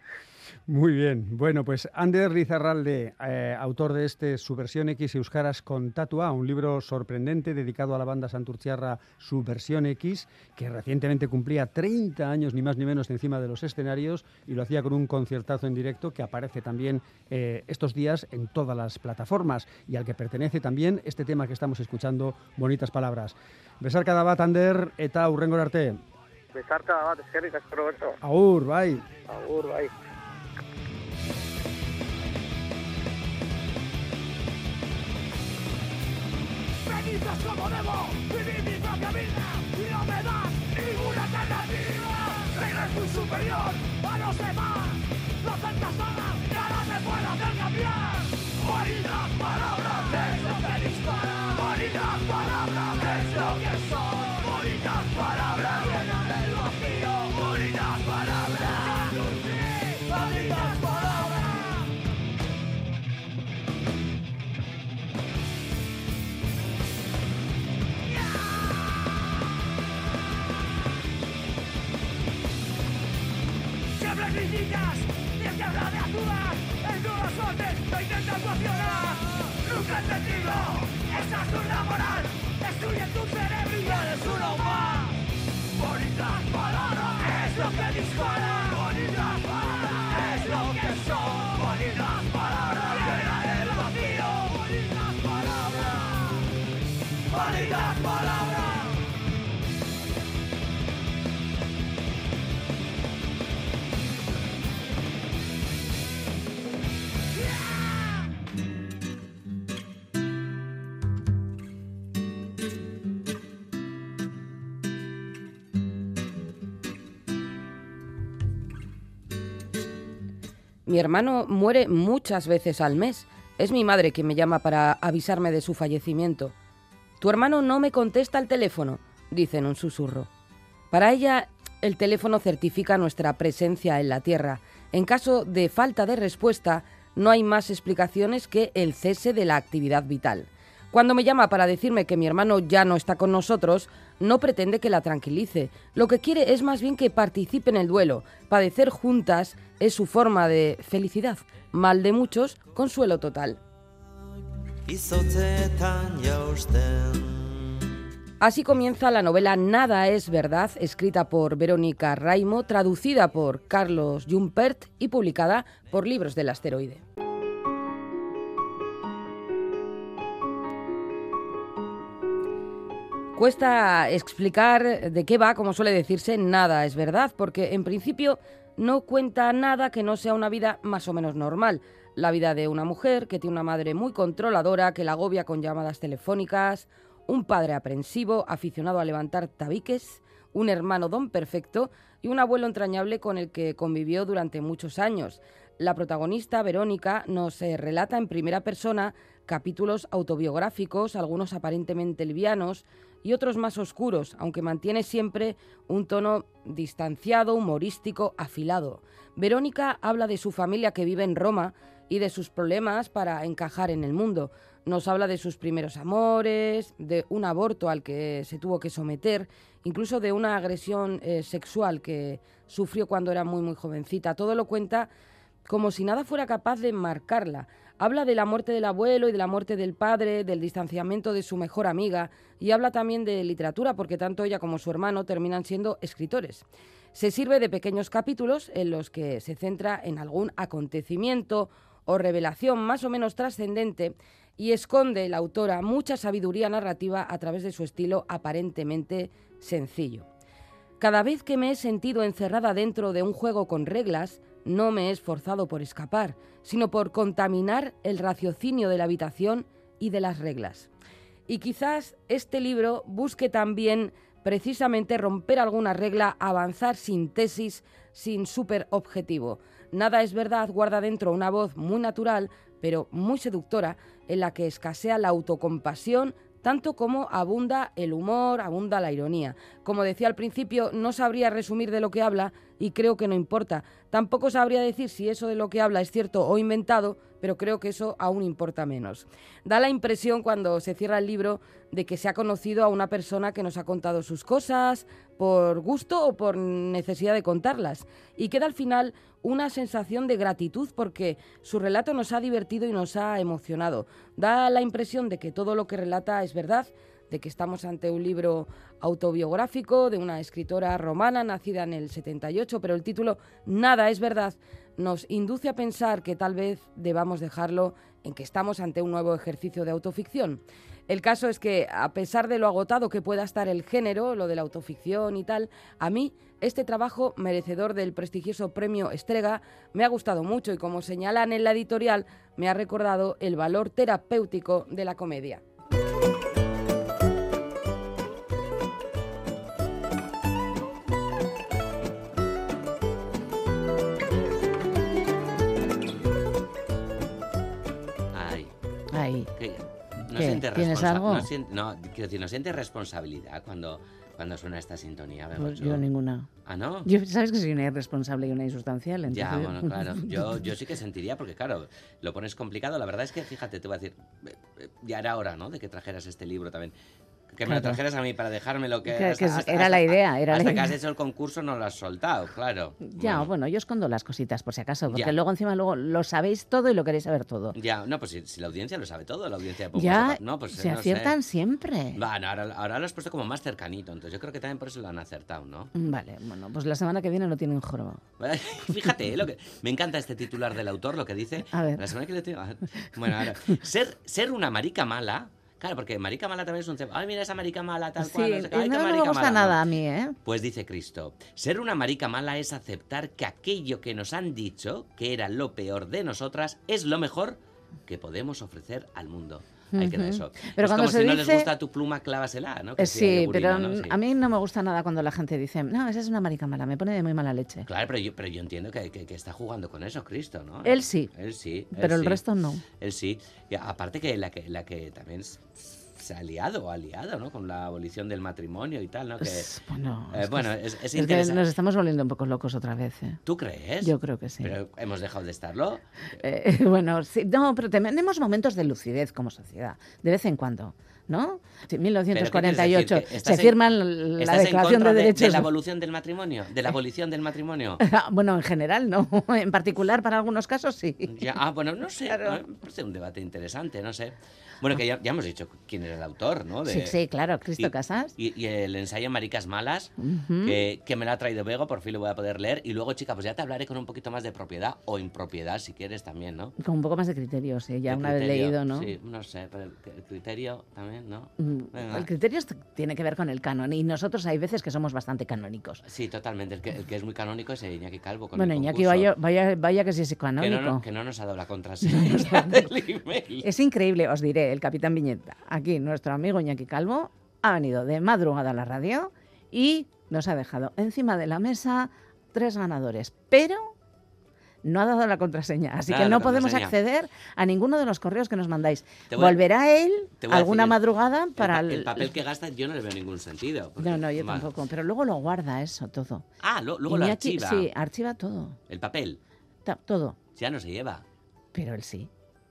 Muy bien. Bueno, pues Ander Rizarralde, eh, autor de este Subversión X Euskaras con Tatua, un libro sorprendente dedicado a la banda Santurciarra Subversión X, que recientemente cumplía 30 años ni más ni menos encima de los escenarios y lo hacía con un conciertazo en directo que aparece también eh, estos días en todas las plataformas y al que pertenece también este tema que estamos escuchando, Bonitas Palabras. Besar cada bat, Ander, eta arte. Besarka bat, eskerrik asko Roberto. Agur, bai. Agur, bai. Benizas como debo vivir mi propia vida y no me das ninguna alternativa. Eres muy superior a los demás. No aceptas nada, nada te puede hacer cambiar. Bonitas palabras es lo que dispara. Bonitas palabras es lo que son. Bonitas Nunca entendido esa absurda moral Destruye tu cerebro y eres uno más Bonitas palabras es lo que dispara Mi hermano muere muchas veces al mes. Es mi madre quien me llama para avisarme de su fallecimiento. Tu hermano no me contesta el teléfono, dice en un susurro. Para ella, el teléfono certifica nuestra presencia en la Tierra. En caso de falta de respuesta, no hay más explicaciones que el cese de la actividad vital. Cuando me llama para decirme que mi hermano ya no está con nosotros, no pretende que la tranquilice. Lo que quiere es más bien que participe en el duelo. Padecer juntas es su forma de felicidad. Mal de muchos, consuelo total. Así comienza la novela Nada es verdad, escrita por Verónica Raimo, traducida por Carlos Jumpert y publicada por Libros del Asteroide. Cuesta explicar de qué va, como suele decirse, nada es verdad, porque en principio no cuenta nada que no sea una vida más o menos normal. La vida de una mujer que tiene una madre muy controladora, que la agobia con llamadas telefónicas, un padre aprensivo, aficionado a levantar tabiques, un hermano don perfecto y un abuelo entrañable con el que convivió durante muchos años. La protagonista, Verónica, nos eh, relata en primera persona capítulos autobiográficos, algunos aparentemente livianos y otros más oscuros, aunque mantiene siempre un tono distanciado, humorístico, afilado. Verónica habla de su familia que vive en Roma y de sus problemas para encajar en el mundo. Nos habla de sus primeros amores, de un aborto al que se tuvo que someter, incluso de una agresión eh, sexual que sufrió cuando era muy muy jovencita. Todo lo cuenta como si nada fuera capaz de marcarla. Habla de la muerte del abuelo y de la muerte del padre, del distanciamiento de su mejor amiga y habla también de literatura porque tanto ella como su hermano terminan siendo escritores. Se sirve de pequeños capítulos en los que se centra en algún acontecimiento o revelación más o menos trascendente y esconde la autora mucha sabiduría narrativa a través de su estilo aparentemente sencillo. Cada vez que me he sentido encerrada dentro de un juego con reglas, no me he esforzado por escapar, sino por contaminar el raciocinio de la habitación y de las reglas. Y quizás este libro busque también precisamente romper alguna regla, avanzar sin tesis, sin super objetivo. Nada es verdad guarda dentro una voz muy natural, pero muy seductora, en la que escasea la autocompasión, tanto como abunda el humor, abunda la ironía. Como decía al principio, no sabría resumir de lo que habla y creo que no importa. Tampoco sabría decir si eso de lo que habla es cierto o inventado, pero creo que eso aún importa menos. Da la impresión cuando se cierra el libro de que se ha conocido a una persona que nos ha contado sus cosas por gusto o por necesidad de contarlas. Y queda al final una sensación de gratitud porque su relato nos ha divertido y nos ha emocionado. Da la impresión de que todo lo que relata es verdad, de que estamos ante un libro autobiográfico de una escritora romana nacida en el 78, pero el título Nada es verdad nos induce a pensar que tal vez debamos dejarlo en que estamos ante un nuevo ejercicio de autoficción. El caso es que, a pesar de lo agotado que pueda estar el género, lo de la autoficción y tal, a mí este trabajo, merecedor del prestigioso premio Estrega, me ha gustado mucho y, como señalan en la editorial, me ha recordado el valor terapéutico de la comedia. Ahí. que no siente ¿Tienes algo? No, sien- no, quiero decir, no siente responsabilidad cuando, cuando suena esta sintonía. Pues yo ninguna. Ah, ¿no? Yo, sabes que soy una irresponsable y una insustancial. Ya, entonces- bueno, claro. Yo, yo sí que sentiría, porque claro, lo pones complicado. La verdad es que, fíjate, te voy a decir, eh, eh, ya era hora, ¿no? De que trajeras este libro también. Que me lo Claro. trajeras a mí para dejarme lo que... Que- que es- era la idea, era la hasta que idea. has hecho el concurso no lo has soltado, claro. Ya, bueno. yo escondo las cositas por si acaso, porque Ya. luego encima luego lo sabéis todo y lo queréis saber todo. Ya, no, pues si, si la audiencia lo sabe todo, la audiencia de Pum, Ya, no, pues, se no sé. aciertan siempre. Bueno, ahora, ahora lo has puesto como más cercanito, entonces yo creo que también por eso lo han acertado, ¿no? Vale, bueno, pues la semana que viene no tienen joroba. Fíjate, ¿eh? lo que, me encanta este titular del autor, lo que dice. A ver. La semana que le tengo- Bueno, ahora, ser, ser una marica mala. Claro, porque marica mala también es un... Ay, mira esa marica mala, tal Sí, cual. No, sé qué. Ay, no, no me gusta mala, no. nada a mí, ¿eh? Pues dice Cristo, ser una marica mala es aceptar que aquello que nos han dicho, que era lo peor de nosotras, es lo mejor que podemos ofrecer al mundo. Queda Ujú. eso. Pero es cuando como se si no les dice- gusta tu pluma, clávasela, ¿no? Que Eh, sí, pero ¿no? Sí. a mí no me gusta nada cuando la gente dice, no, esa es una marica mala, me pone de muy mala leche. Claro, pero yo, pero yo entiendo que, que- que está jugando con eso, Cristo, ¿no? Él sí. Él sí. él Pero el resto no. Él sí. Y aparte que la que, la que también s- se ha liado, ha liado, ¿no? Con la abolición del matrimonio y tal, ¿no? Que, bueno, eh, es que bueno, es- es, es es que interesante. nos estamos volviendo un poco locos otra vez. ¿eh? ¿Tú crees? Yo creo que sí. Pero hemos dejado de estarlo. Eh, bueno, sí, no, pero tenemos momentos de lucidez como sociedad, de vez en cuando, ¿no? Sí, 1948 ¿Pero qué quieres decir? ¿Que se estás en- firma la ¿Estás Declaración en de de, Derechos de la evolución del matrimonio? ¿De la abolición del matrimonio? bueno, en general no, en particular para algunos casos sí. Ya, ah, bueno, no sé. Claro. Me parece un debate interesante, no sé. Bueno, que ya, ya hemos dicho quién era el autor, ¿no? De- Sí, sí, claro, Cristo y- Casas. Y, y el ensayo Maricas Malas, que, que me lo ha traído Bego, por fin lo voy a poder leer. Y luego, chica, pues ya te hablaré con un poquito más de propiedad o impropiedad, si quieres también, ¿no? Con un poco más de criterio, sí, ya De una vez leído, ¿no? Sí, no sé, pero el criterio también. ¿Eh? ¿No? Mm, Venga. El criterio tiene que ver con el canon y nosotros hay veces que somos bastante canónicos. Sí, totalmente. El que, el que es muy canónico es Iñaki Calvo. Con Bueno, el Iñaki, vaya, vaya, vaya que sí es canónico. no- que no nos ha dado la contraseña del email. Es increíble, os diré, el capitán Viñeta. Aquí nuestro amigo Iñaki Calvo ha venido de madrugada a la radio y nos ha dejado encima de la mesa tres ganadores, pero no ha dado la contraseña, así que no podemos acceder a ninguno de los correos que nos mandáis. A- Volverá él alguna decir, madrugada El, para pa- el- el papel que gasta yo no le veo ningún sentido. porque- No, no, yo tampoco, pero luego lo guarda eso todo. Ah, lo- luego lo Iñaki- archiva. Sí, archiva todo, El papel. ta- todo, Ya no se lleva. pero él sí.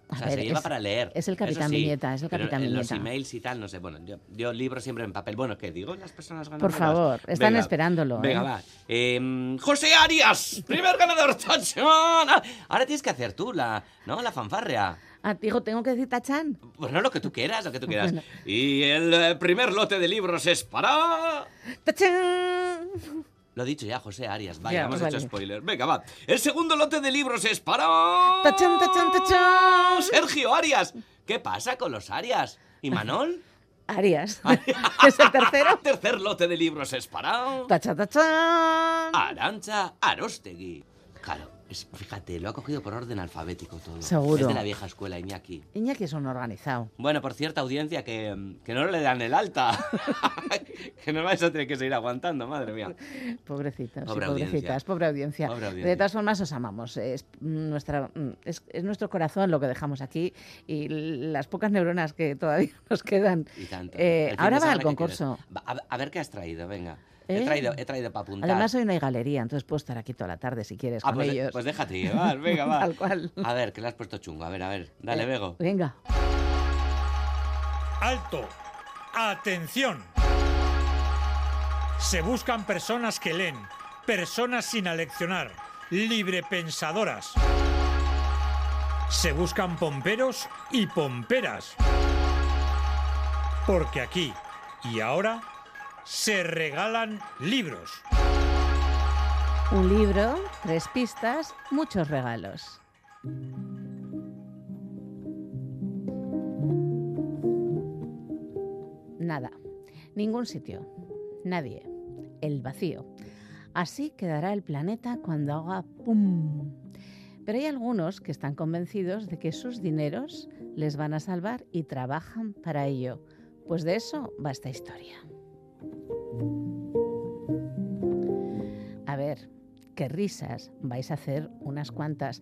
O sea, ver, se lleva es- para leer. es el Capitán sí, Viñeta, es el pero Capitán en los Viñeta. emails y tal, no sé. Bueno, yo, yo libro siempre en papel. Bueno, ¿qué digo? Las personas Por ganadoras. favor, están Venga, esperándolo. Venga, ¿eh? va. Em, José Arias, primer ganador. ¡Tachán! Ah, Ahora tienes que hacer tú la, ¿no? la fanfarria. Ah, digo, tengo que decir tachán. Bueno, lo que tú quieras, lo que tú quieras. Bueno. Y el eh, primer lote de libros es para... ¡Tachán! Lo he dicho ya, José Arias. Vaya, Ya, hemos vale. hecho spoiler. Venga, va. El segundo lote de libros es para... ¡Tachán, tachán, tachán! Sergio Arias. ¿Qué pasa con los Arias? ¿Y Manol? Arias. es el tercero. Tercer lote de libros es para... ¡Tachán, tachán! Arancha Arostegui. Claro, es- fíjate, lo ha cogido por orden alfabético todo. Seguro. Es de la vieja escuela, Iñaki. Iñaki es un organizado. Bueno, por cierta audiencia que, que no le dan el alta. que no vais a tener que seguir aguantando, madre mía. Pobrecitos Pobre pobrecitas, audiencia. pobre audiencia. De todas formas, os amamos. Es nuestra, es, es nuestro corazón lo que dejamos aquí y las pocas neuronas que todavía nos quedan. Y tanto. Eh, ahora va al semana, ¿qué concurso. a ver qué has traído, venga. ¿Eh? He traído, he traído para apuntar. Además, hoy no hay galería, entonces puedo estar aquí toda la tarde si quieres Ah, con pues, ellos. pues déjate llevar, venga, va. Tal cual. A ver, que le has puesto chungo. A ver, a ver. Dale, Eh, Bego. Venga. Alto. Atención. Se buscan personas que leen, personas sin aleccionar, librepensadoras. Se buscan pomperos y pomperas. Porque aquí y ahora se regalan libros. Un libro, tres pistas, muchos regalos. Nada, ningún sitio, nadie, el vacío. Así quedará el planeta cuando haga ¡pum! Pero hay algunos que están convencidos de que sus dineros les van a salvar y trabajan para ello. Pues de eso va esta historia. A ver, qué risas, vais a hacer unas cuantas,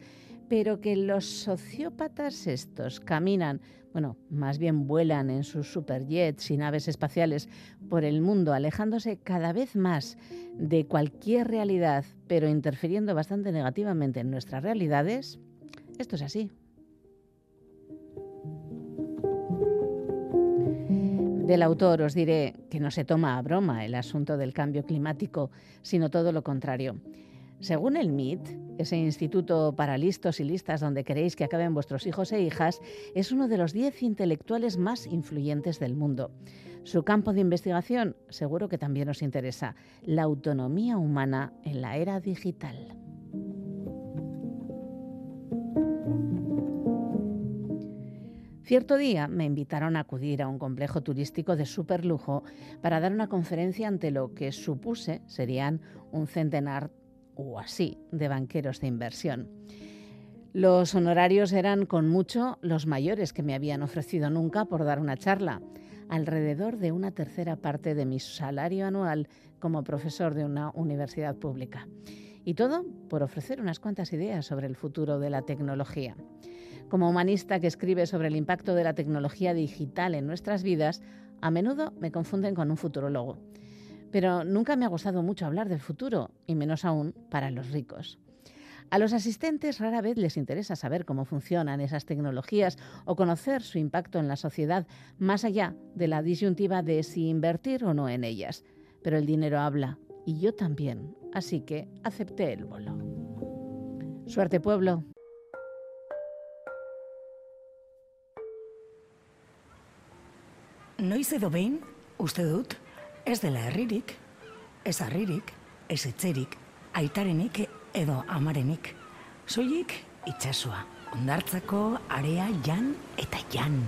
pero que los sociópatas estos caminan, bueno, más bien vuelan en sus superjets y naves espaciales por el mundo, alejándose cada vez más de cualquier realidad, pero interfiriendo bastante negativamente en nuestras realidades, esto es así. Del autor os diré que no se toma a broma el asunto del cambio climático, sino todo lo contrario. Según el MIT, ese instituto para listos y listas donde queréis que acaben vuestros hijos e hijas, es uno de los 10 intelectuales más influyentes del mundo. Su campo de investigación seguro que también os interesa, la autonomía humana en la era digital. Cierto día me invitaron a acudir a un complejo turístico de superlujo para dar una conferencia ante lo que supuse serían un centenar o así de banqueros de inversión. Los honorarios eran con mucho los mayores que me habían ofrecido nunca por dar una charla, alrededor de una tercera parte de mi salario anual como profesor de una universidad pública. Y todo por ofrecer unas cuantas ideas sobre el futuro de la tecnología. Como humanista que escribe sobre el impacto de la tecnología digital en nuestras vidas, a menudo me confunden con un futurólogo. Pero nunca me ha gustado mucho hablar del futuro, y menos aún para los ricos. A los asistentes rara vez les interesa saber cómo funcionan esas tecnologías o conocer su impacto en la sociedad, más allá de la disyuntiva de si invertir o no en ellas. Pero el dinero habla, y yo también, así que acepté el bolo. Suerte pueblo. Noiz edo behin, uste dut, ez dela herririk, ez harririk, ez etxerik, aitarenik edo amarenik. Soilik itxasua, ondartzako area jan eta jan.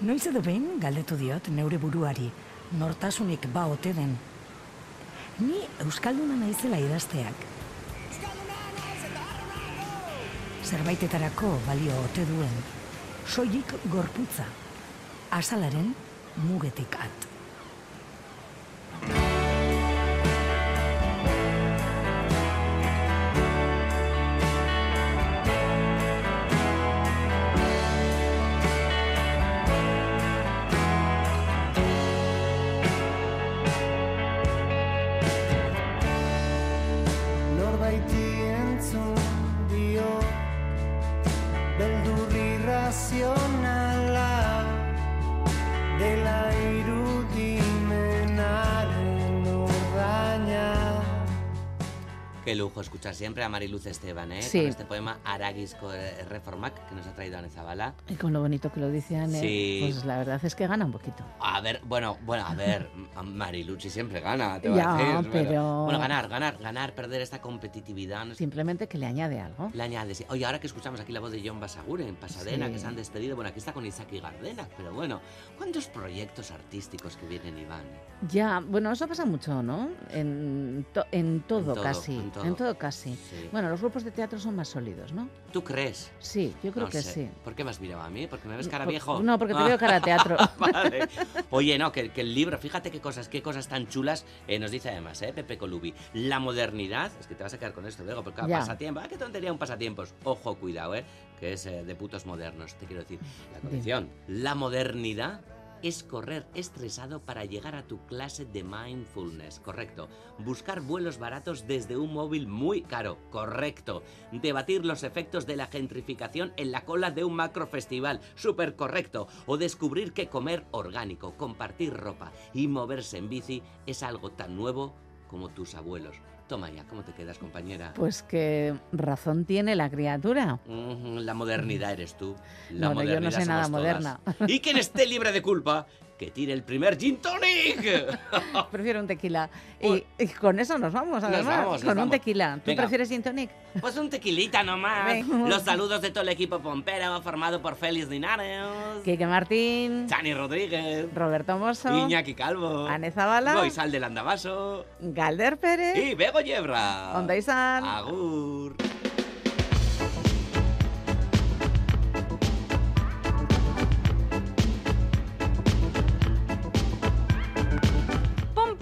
Noiz edo behin galdetu diot neure buruari, nortasunik ba ote den. Ni Euskalduna naizela idazteak. Zerbaitetarako balio ote duen, soilik gorputza, asalaren mugetik at. Escuchar siempre a Mariluz Esteban, ¿eh? Sí. Con este poema Aragisco eh, Reformac que nos ha traído Ane Zabala. Y con lo bonito que lo dice Anne, Sí. pues la verdad es que gana un poquito. A ver, bueno, bueno, a ver, Mariluchi siempre gana, te voy a decir. pero- Bueno, ganar, ganar, ganar, perder esta competitividad. no. Simplemente que le añade algo. Le añade, sí. Oye, ahora que escuchamos aquí la voz de John Basaguren en Pasadena, Sí. que se han despedido, bueno, aquí está con Isaac y Gardena, pero bueno, ¿cuántos proyectos artísticos que vienen, Iván? Ya, bueno, eso pasa mucho, ¿no? En, to- en todo, todo, casi. en todo. casi. Sí. Bueno, los grupos de teatro son más sólidos, ¿no? ¿Tú crees? Sí, yo creo No que sé. sí. ¿Por qué me has mirado a mí? ¿Porque me ves cara Por- viejo? no, porque te veo cara a teatro. vale. Oye, no, que, que el libro, fíjate qué cosas, qué cosas tan chulas eh, nos dice además, ¿eh? Pepe Colubi. La modernidad, es que te vas a quedar con esto luego, porque claro, Ya. pasatiempo, ah, qué tontería un pasatiempos. Ojo, cuidado, ¿eh? Que es eh, de putos modernos, te quiero decir. La colección. La modernidad es correr estresado para llegar a tu clase de mindfulness, correcto. Buscar vuelos baratos desde un móvil muy caro, correcto. Debatir los efectos de la gentrificación en la cola de un macro festival, súper correcto. O descubrir que comer orgánico, compartir ropa y moverse en bici es algo tan nuevo como tus abuelos. Toma ya, ¿cómo te quedas, compañera? Pues que razón tiene la criatura. Mm, La modernidad eres tú. La Bueno, yo no modernidad sé nada moderna. todas. Y quien esté libre de culpa, que tire el primer gin tonic. Prefiero un tequila. Y, y con eso nos vamos, Nos vamos, nos con un tequila. ¿Tú Venga. prefieres gin tonic? Pues un tequilita nomás. Venga. Los saludos de todo el equipo pompero formado por Félix Linares, Quique Martín, Chani Rodríguez, Roberto Mosso, Iñaki Calvo, Ane Zabala, Goizal del Andabaso Galder Pérez, y Bego Yebra. Onda. Agur.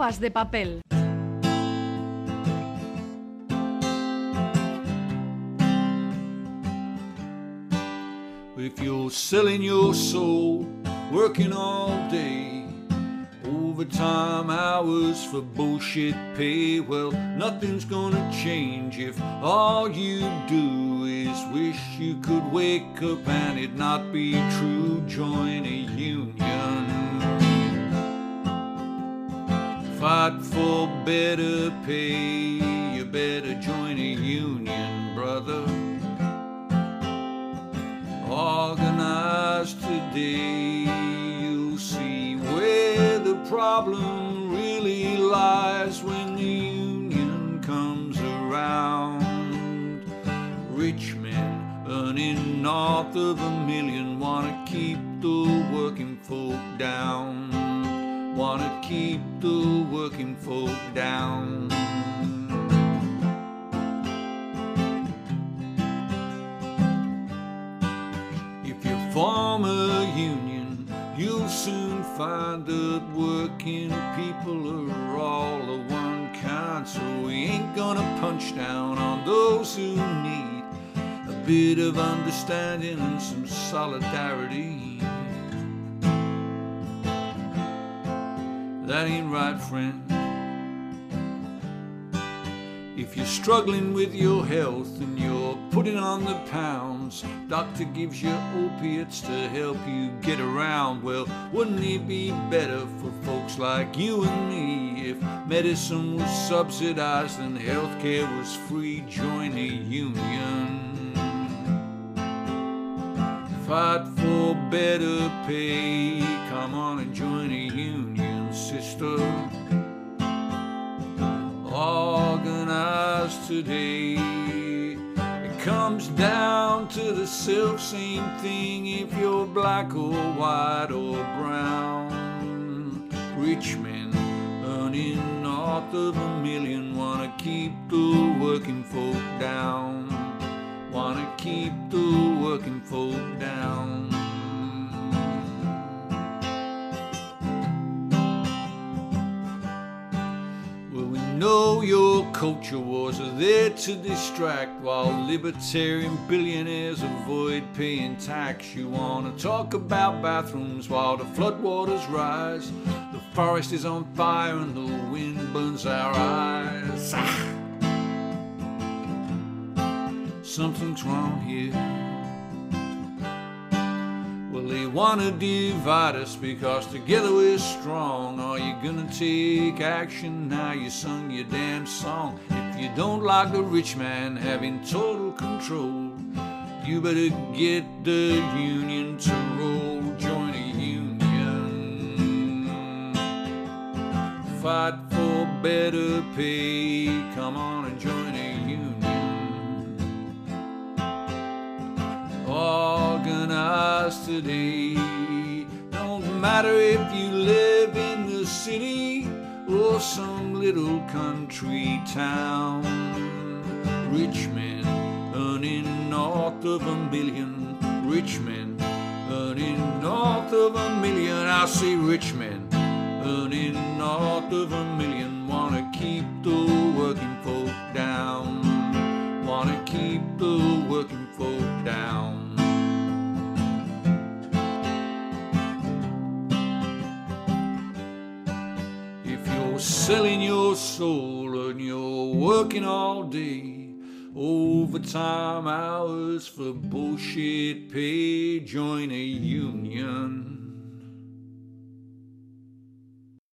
Pompas de papel. If you're selling your soul, working all day, overtime hours for bullshit pay, well, nothing's gonna change if all you do is wish you could wake up and it not be true. Join a union. Fight for better pay, you better join a union, brother organized today, you'll see where the problem really lies when the union comes around. Rich men earning north of a million wanna keep the working folk down. Wanna keep the working folk down. If you form a union, you'll soon find that working people are all of one kind. So we ain't gonna punch down on those who need a bit of understanding and some solidarity. That ain't right, friend. If you're struggling with your health and you're putting on the pounds, doctor gives you opiates to help you get around. Well, wouldn't it be better for folks like you and me if medicine was subsidized and healthcare was free? Join a union. Fight for better pay. Come on and join a union, sister organized today. It comes down to the self same thing if you're black or white or brown. Rich men earning north of a million wanna keep the working folk down. Wanna keep the working folk down. Know your culture wars are there to distract while libertarian billionaires avoid paying tax. You want to talk about bathrooms while the floodwaters rise. The forest is on fire and the wind burns our eyes. Ah! Something's wrong here. They wanna divide us because together we're strong. Are you gonna take action now? You sung your damn song. If you don't like the rich man having total control, you better get the union to roll. Join a union. Fight for better pay. Come on and join organized today. Don't matter if you live in the city or some little country town. Rich men earning north of a million. Rich men earning north of a million. I say rich men earning north of a million. Wanna keep the working folk down. Wanna keep the working selling your soul and you're working all day, overtime hours for bullshit pay, join a union.